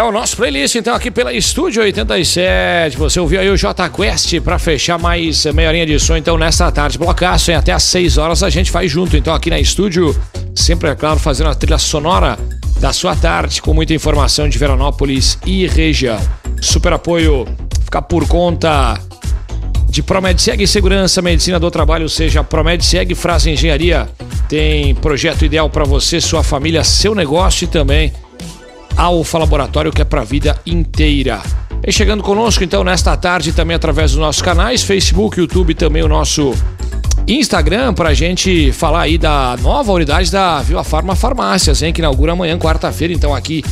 É o nosso playlist, então, aqui pela Estúdio 87. Você ouviu aí o J Quest para fechar mais meia horinha de som, então, nesta tarde. Blocaço, hein? Até às 6 horas a gente faz junto, então, aqui na Estúdio. Sempre, é claro, fazendo a trilha sonora da sua tarde, com muita informação de Veranópolis e região. Super apoio fica por conta de Promedseg Segurança, Medicina do Trabalho, seja Promedseg Frase Engenharia. Tem projeto ideal para você, sua família, seu negócio e também Alfa Laboratório, que é para a vida inteira. E chegando conosco então nesta tarde também através dos nossos canais, Facebook, YouTube, também o nosso Instagram para a gente falar aí da nova unidade da Viva Farma Farmácias, hein, que inaugura amanhã, quarta-feira, então aqui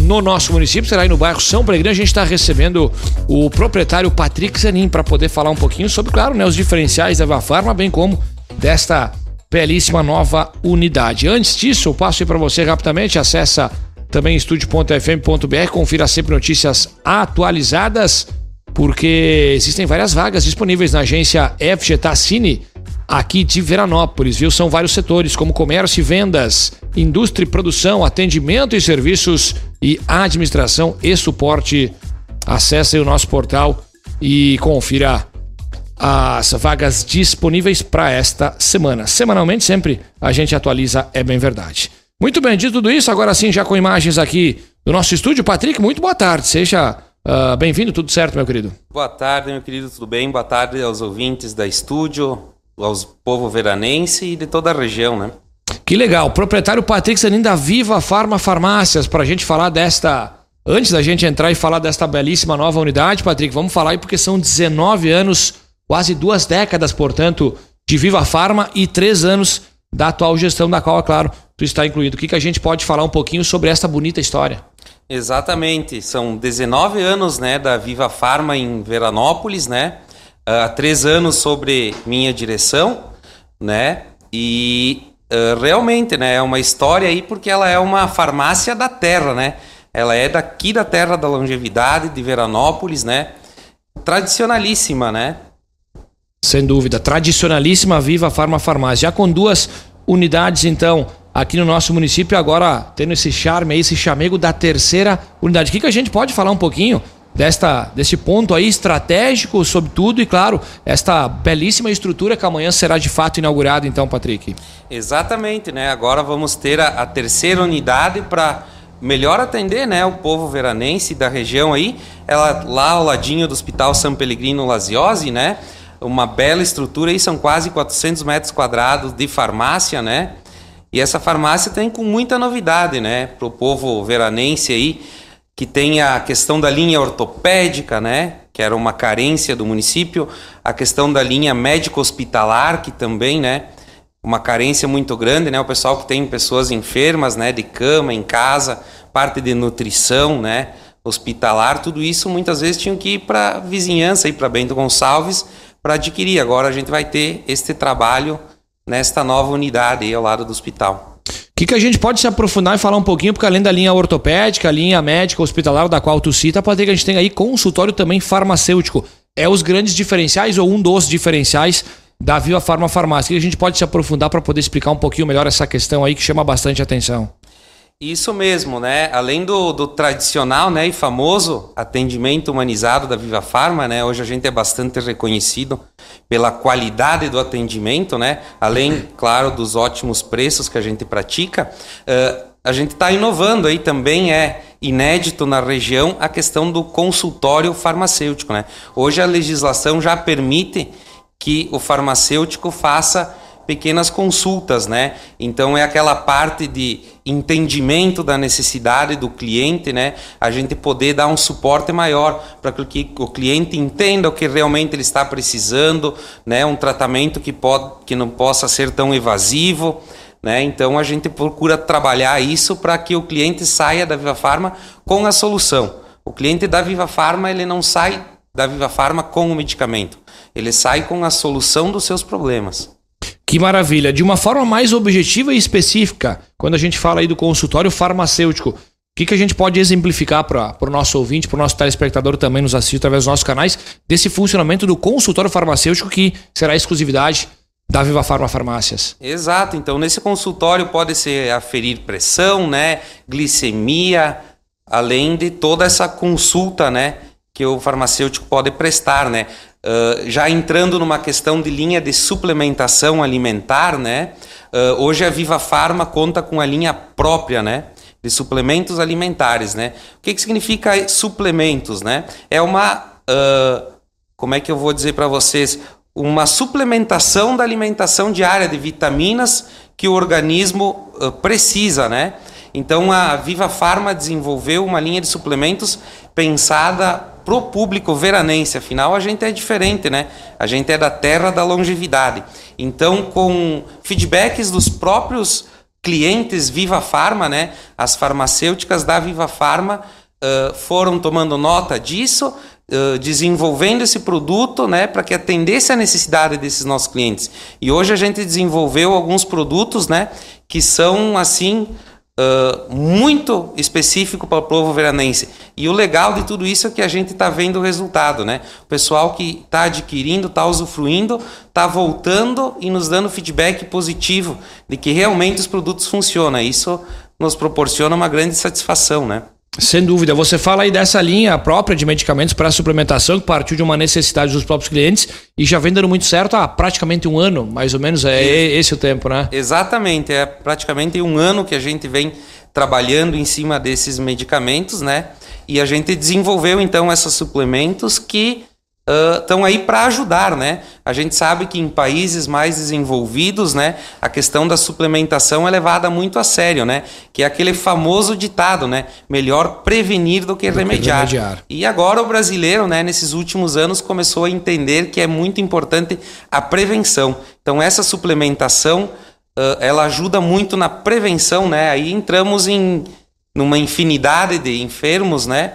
no nosso município, será aí no bairro São Pellegrino. A gente está recebendo o proprietário Patrick Zanin para poder falar um pouquinho sobre, claro, né, os diferenciais da Viva Farma, bem como desta belíssima nova unidade. Antes disso, eu passo aí para você rapidamente, acessa também estúdio.fm.br, confira sempre notícias atualizadas, porque existem várias vagas disponíveis na agência FG Tassini, aqui de Veranópolis, viu? São vários setores, como comércio e vendas, indústria e produção, atendimento e serviços e administração e suporte. Acesse o nosso portal e confira as vagas disponíveis para esta semana. Semanalmente, sempre a gente atualiza, é bem verdade. Muito bem, dito tudo isso, agora sim, já com imagens aqui do nosso estúdio. Patrick, muito boa tarde. Seja uh, bem-vindo, tudo certo, meu querido? Boa tarde, meu querido, tudo bem? Boa tarde aos ouvintes da estúdio, aos povo veranense e de toda a região, né? Que legal. Proprietário Patrick Sanin da Viva Farma Farmácias, para a gente falar desta. Antes da gente entrar e falar desta belíssima nova unidade, Patrick, vamos falar aí porque são 19 anos, quase duas décadas, portanto, de Viva Farma e três anos da atual gestão, da qual, é claro, tu está incluído. O que, que a gente pode falar um pouquinho sobre esta bonita história? Exatamente, são 19 anos né, da Viva Farma em Veranópolis, né? Há três anos sobre minha direção, né? E uh, realmente, né, é uma história aí porque ela é uma farmácia da terra, né? Ela é daqui da terra da longevidade, de Veranópolis, né? Tradicionalíssima, né? Sem dúvida, tradicionalíssima Viva Farma Farmácia. Já com duas unidades, então, aqui no nosso município, agora tendo esse charme aí, esse chamego da terceira unidade. O que, que a gente pode falar um pouquinho desta, desse ponto aí estratégico sobre tudo e, claro, esta belíssima estrutura que amanhã será de fato inaugurada, então, Patrick? Exatamente, né? Agora vamos ter a, a terceira unidade para melhor atender né, o povo veranense da região aí. Ela lá ao ladinho do Hospital São Pellegrino Laziose, né? uma bela estrutura aí, são quase 400 metros quadrados de farmácia, né? E essa farmácia tem com muita novidade, né? Para o povo veranense aí, que tem a questão da linha ortopédica, né? Que era uma carência do município, a questão da linha médico-hospitalar, que também, né? Uma carência muito grande, né? O pessoal que tem pessoas enfermas, né? De cama, em casa, parte de nutrição, né? Hospitalar, tudo isso muitas vezes tinham que ir para vizinhança, ir para Bento Gonçalves, para adquirir. Agora a gente vai ter este trabalho nesta nova unidade aí ao lado do hospital. O que, que a gente pode se aprofundar e falar um pouquinho, porque além da linha ortopédica, linha médica, hospitalar, da qual tu cita, pode ter que a gente tem aí consultório também farmacêutico. É os grandes diferenciais ou um dos diferenciais da Viva Farma Farmácia. que a gente pode se aprofundar para poder explicar um pouquinho melhor essa questão aí que chama bastante atenção. Isso mesmo, né? Além do, do, tradicional né, e famoso atendimento humanizado da Viva Farma, né? Hoje a gente é bastante reconhecido pela qualidade do atendimento, né? Além, claro, dos ótimos preços que a gente pratica. Uh, a gente está inovando aí também, é inédito na região a questão do consultório farmacêutico, né? Hoje a legislação já permite que o farmacêutico faça pequenas consultas, né? Então é aquela parte de entendimento da necessidade do cliente, né? A gente poder dar um suporte maior para que o cliente entenda o que realmente ele está precisando, né? Um tratamento que pode que não possa ser tão evasivo, né? Então a gente procura trabalhar isso para que o cliente saia da Viva Farma com a solução. O cliente da Viva Farma ele não sai da Viva Farma com o medicamento, ele sai com a solução dos seus problemas. Que maravilha. De uma forma mais objetiva e específica, quando a gente fala aí do consultório farmacêutico, o que, que a gente pode exemplificar para o nosso ouvinte, para o nosso telespectador também nos assistir através dos nossos canais, desse funcionamento do consultório farmacêutico que será exclusividade da Viva Farma Farmácias? Exato. Então, nesse consultório pode ser aferir pressão, né, glicemia, além de toda essa consulta, né, que o farmacêutico pode prestar, né? Uh, já entrando numa questão de linha de suplementação alimentar, né? Uh, hoje a Viva Farma conta com a linha própria, né? De suplementos alimentares, né? O que, que significa suplementos, né? É uma, uh, como é que eu vou dizer para vocês? Uma suplementação da alimentação diária de vitaminas que o organismo precisa, né? Então a Viva Farma desenvolveu uma linha de suplementos pensada pro público veranense, afinal a gente é diferente, né? A gente é da terra da longevidade. Então, com feedbacks dos próprios clientes Viva Farma, né? As farmacêuticas da Viva Farma uh, foram tomando nota disso, uh, desenvolvendo esse produto, né? Para que atendesse a necessidade desses nossos clientes. E hoje a gente desenvolveu alguns produtos, né? Que são assim uh, muito específico para o povo veranense. E o legal de tudo isso é que a gente está vendo o resultado, né? O pessoal que está adquirindo, está usufruindo, está voltando e nos dando feedback positivo de que realmente os produtos funcionam. Isso nos proporciona uma grande satisfação, né? Sem dúvida. Você fala aí dessa linha própria de medicamentos para suplementação que partiu de uma necessidade dos próprios clientes e já vem dando muito certo há praticamente um ano, mais ou menos. É esse o tempo, né? Exatamente. É praticamente um ano que a gente vem trabalhando em cima desses medicamentos, né? E a gente desenvolveu então esses suplementos que estão uh, aí para ajudar, né? A gente sabe que em países mais desenvolvidos, né, a questão da suplementação é levada muito a sério, né? Que é aquele famoso ditado, né? Melhor prevenir do que, do remediar. que remediar. E agora o brasileiro, né, nesses últimos anos começou a entender que é muito importante a prevenção. Então essa suplementação, uh, ela ajuda muito na prevenção, né? Aí entramos em numa infinidade de enfermos, né?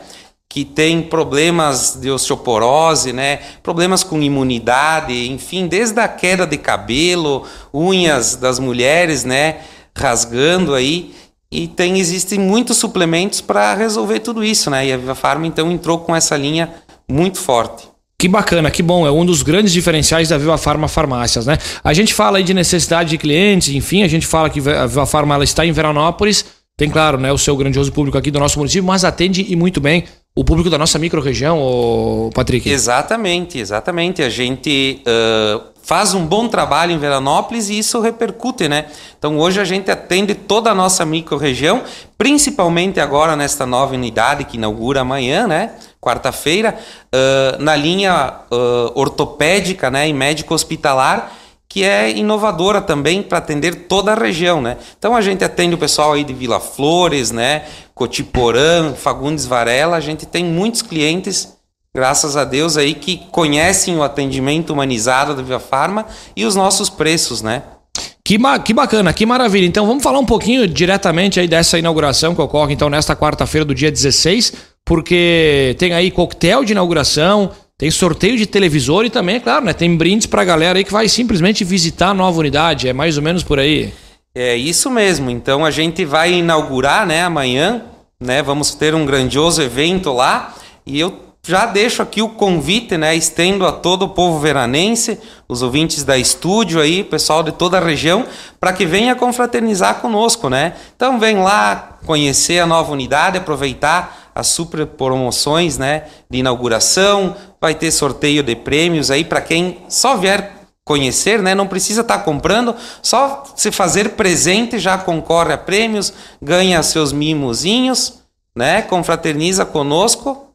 Que tem problemas de osteoporose, né? problemas com imunidade, enfim, desde a queda de cabelo, unhas das mulheres, né? rasgando aí. E tem existem muitos suplementos para resolver tudo isso, né? E a Viva Farma então entrou com essa linha muito forte. Que bacana, que bom, é um dos grandes diferenciais da Viva Farma Farmácias, né? A gente fala aí de necessidade de clientes, enfim, a gente fala que a Viva Farma ela está em Veranópolis, tem claro, né, o seu grandioso público aqui do nosso município, mas atende e muito bem o público da nossa microrregião, Patrick. Exatamente, exatamente. A gente uh, faz um bom trabalho em Veranópolis e isso repercute, né? Então hoje a gente atende toda a nossa microrregião, principalmente agora nesta nova unidade que inaugura amanhã, né? Quarta-feira, uh, na linha uh, ortopédica, né? E médico hospitalar que é inovadora também para atender toda a região, né? Então a gente atende o pessoal aí de Vila Flores, né? Cotiporã, Fagundes Varela, a gente tem muitos clientes, graças a Deus aí que conhecem o atendimento humanizado da Via Farma e os nossos preços, né? Que, que bacana, que maravilha. Então vamos falar um pouquinho diretamente aí dessa inauguração que ocorre então nesta quarta-feira do dia 16, porque tem aí coquetel de inauguração, tem sorteio de televisor e também, é claro, né? Tem brindes pra galera aí que vai simplesmente visitar a nova unidade. É mais ou menos por aí. É isso mesmo. Então a gente vai inaugurar, né, amanhã, né? Vamos ter um grandioso evento lá. E eu já deixo aqui o convite, né? Estendo a todo o povo veranense, os ouvintes da estúdio aí, pessoal de toda a região, para que venha confraternizar conosco, né? Então vem lá conhecer a nova unidade, aproveitar as super promoções né, de inauguração, vai ter sorteio de prêmios aí para quem só vier conhecer, né? Não precisa estar tá comprando, só se fazer presente já concorre a prêmios, ganha seus mimozinhos, né? Confraterniza conosco.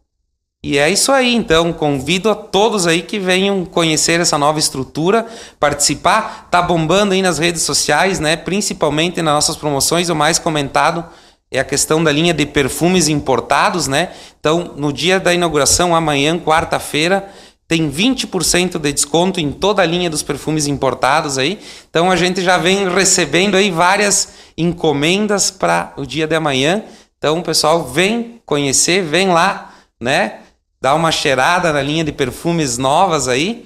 E é isso aí, então convido a todos aí que venham conhecer essa nova estrutura, participar, tá bombando aí nas redes sociais, né? Principalmente nas nossas promoções, o mais comentado é a questão da linha de perfumes importados, né? Então, no dia da inauguração, amanhã, quarta-feira, tem 20% de desconto em toda a linha dos perfumes importados aí. Então a gente já vem recebendo aí várias encomendas para o dia de amanhã. Então, pessoal, vem conhecer, vem lá, né? Dá uma cheirada na linha de perfumes novas aí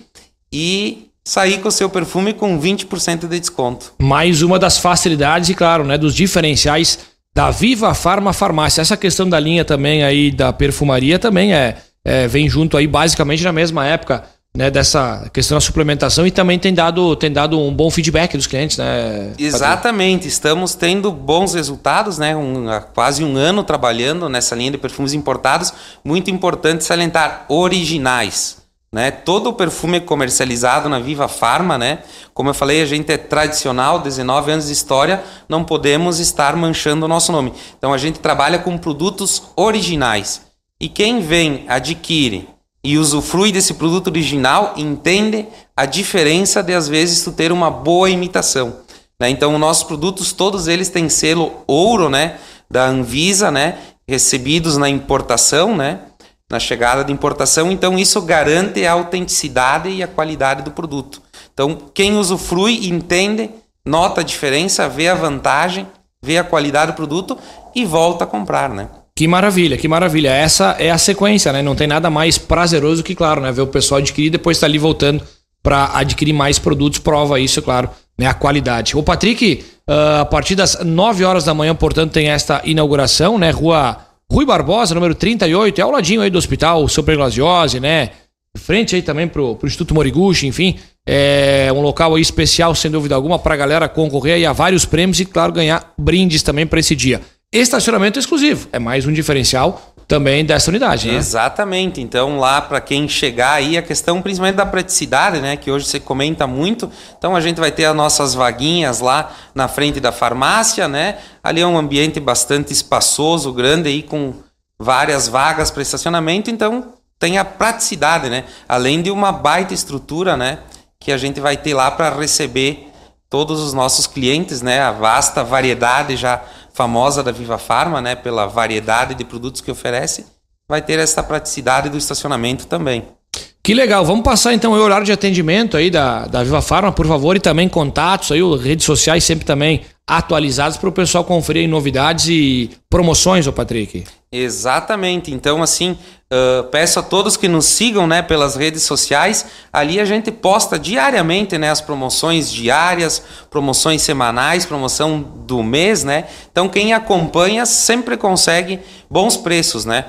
e sair com o seu perfume com 20% de desconto. Mais uma das facilidades e, claro, né, dos diferenciais da Viva Farma Farmácia. Essa questão da linha também aí da perfumaria também é, é vem junto aí basicamente na mesma época né, dessa questão da suplementação e também tem dado, tem dado um bom feedback dos clientes, né? Exatamente, estamos tendo bons resultados, né? Um, há quase um ano trabalhando nessa linha de perfumes importados. Muito importante salientar, originais. Né? Todo o perfume comercializado na Viva Farma, né? Como eu falei, a gente é tradicional, 19 anos de história, não podemos estar manchando o nosso nome. Então a gente trabalha com produtos originais. E quem vem, adquire e usufrui desse produto original, entende a diferença de às vezes tu ter uma boa imitação. Né? Então, nossos produtos, todos eles têm selo ouro, né? Da Anvisa, né? Recebidos na importação, né? Na chegada de importação. Então, isso garante a autenticidade e a qualidade do produto. Então, quem usufrui, entende, nota a diferença, vê a vantagem, vê a qualidade do produto e volta a comprar, né? Que maravilha, que maravilha. Essa é a sequência, né? Não tem nada mais prazeroso que, claro, né? Ver o pessoal adquirir e depois estar tá ali voltando para adquirir mais produtos. Prova isso, claro, né? A qualidade. O Patrick, uh, a partir das 9 horas da manhã, portanto, tem esta inauguração, né? Rua Rui Barbosa, número 38, é ao ladinho aí do hospital Superglasiose, né? Frente aí também pro, pro Instituto Moriguchi, enfim. É um local aí especial, sem dúvida alguma, para a galera concorrer aí a vários prêmios e, claro, ganhar brindes também para esse dia. Estacionamento exclusivo. É mais um diferencial também dessa unidade, né? Exatamente. Então, lá para quem chegar aí, a questão principalmente da praticidade, né? Que hoje você comenta muito. Então, a gente vai ter as nossas vaguinhas lá na frente da farmácia, né? Ali é um ambiente bastante espaçoso, grande aí, com várias vagas para estacionamento. Então, tem a praticidade, né? Além de uma baita estrutura, né? Que a gente vai ter lá para receber todos os nossos clientes, né? A vasta variedade já famosa da Viva Farma, né, pela variedade de produtos que oferece, vai ter essa praticidade do estacionamento também. Que legal, vamos passar então o horário de atendimento aí da, da Viva Farma, por favor, e também contatos aí, redes sociais sempre também atualizados para o pessoal conferir novidades e promoções, ô Patrick. Exatamente. Então, assim, uh, peço a todos que nos sigam né, pelas redes sociais. Ali a gente posta diariamente né, as promoções diárias, promoções semanais, promoção do mês, né? Então, quem acompanha sempre consegue bons preços, né?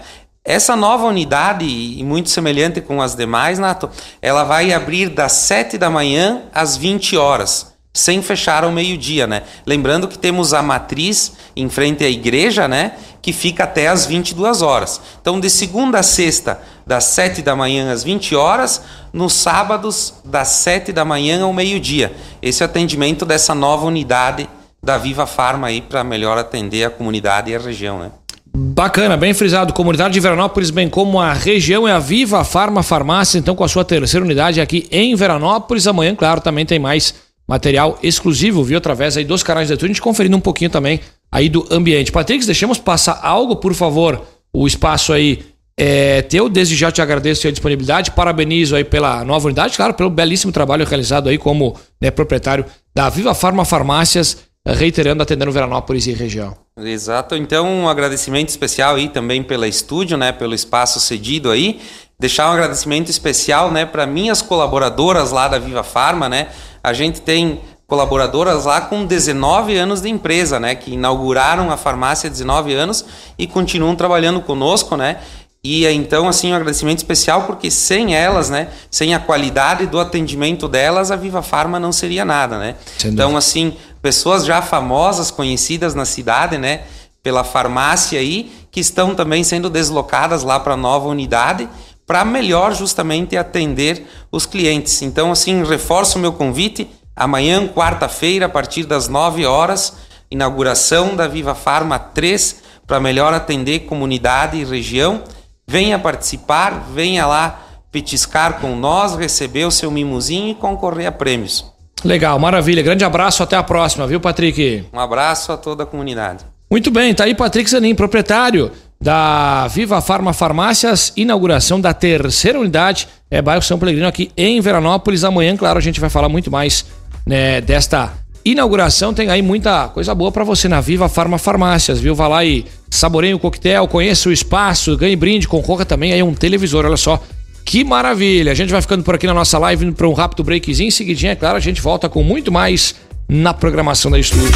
Essa nova unidade, e muito semelhante com as demais, Nato, ela vai abrir das 7 da manhã às 20 horas sem fechar ao meio-dia, né? Lembrando que temos a matriz em frente à igreja, né? Que fica até às 22 horas. Então, de segunda a sexta, das 7 da manhã às 20 horas, nos sábados, das 7 da manhã ao meio-dia. Esse é o atendimento dessa nova unidade da Viva Farma aí para melhor atender a comunidade e a região, né? Bacana, bem frisado. Comunidade de Veranópolis, bem como a região é a Viva Farma Farmácia, então com a sua terceira unidade aqui em Veranópolis. Amanhã, claro, também tem mais material exclusivo, viu? Através aí dos canais da YouTube, a gente conferindo um pouquinho também aí do ambiente. Patrick, deixemos passar algo, por favor, o espaço aí é teu. Desde já te agradeço a disponibilidade, parabenizo aí pela nova unidade, claro, pelo belíssimo trabalho realizado aí como né, proprietário da Viva Farma Farmácias, reiterando, atendendo Veranópolis e região. Exato, então um agradecimento especial aí também pela estúdio, né, pelo espaço cedido aí. Deixar um agradecimento especial, né, para minhas colaboradoras lá da Viva Farma, né, a gente tem colaboradoras lá com 19 anos de empresa, né, que inauguraram a farmácia há 19 anos e continuam trabalhando conosco, né? E então assim um agradecimento especial porque sem elas, né, sem a qualidade do atendimento delas, a Viva Farma não seria nada, né? Então assim, pessoas já famosas, conhecidas na cidade, né, pela farmácia aí, que estão também sendo deslocadas lá para a nova unidade para melhor justamente atender os clientes. Então, assim, reforço o meu convite. Amanhã, quarta-feira, a partir das 9 horas, inauguração da Viva Farma 3, para melhor atender comunidade e região. Venha participar, venha lá petiscar com nós, receber o seu mimozinho e concorrer a prêmios. Legal, maravilha. Grande abraço, até a próxima, viu, Patrick? Um abraço a toda a comunidade. Muito bem, tá aí Patrick Zanin, proprietário da Viva Farma Farmácias, inauguração da terceira unidade, é bairro São Pellegrino aqui em Veranópolis. Amanhã, claro, a gente vai falar muito mais né, desta inauguração. Tem aí muita coisa boa para você na Viva Farma Farmácias, viu? Vá lá e saboreie o coquetel, conheça o espaço, ganhe brinde, concorra também aí um televisor, olha só. Que maravilha! A gente vai ficando por aqui na nossa live, indo para um rápido breakzinho. Em seguidinha, é claro, a gente volta com muito mais na programação da estúdio.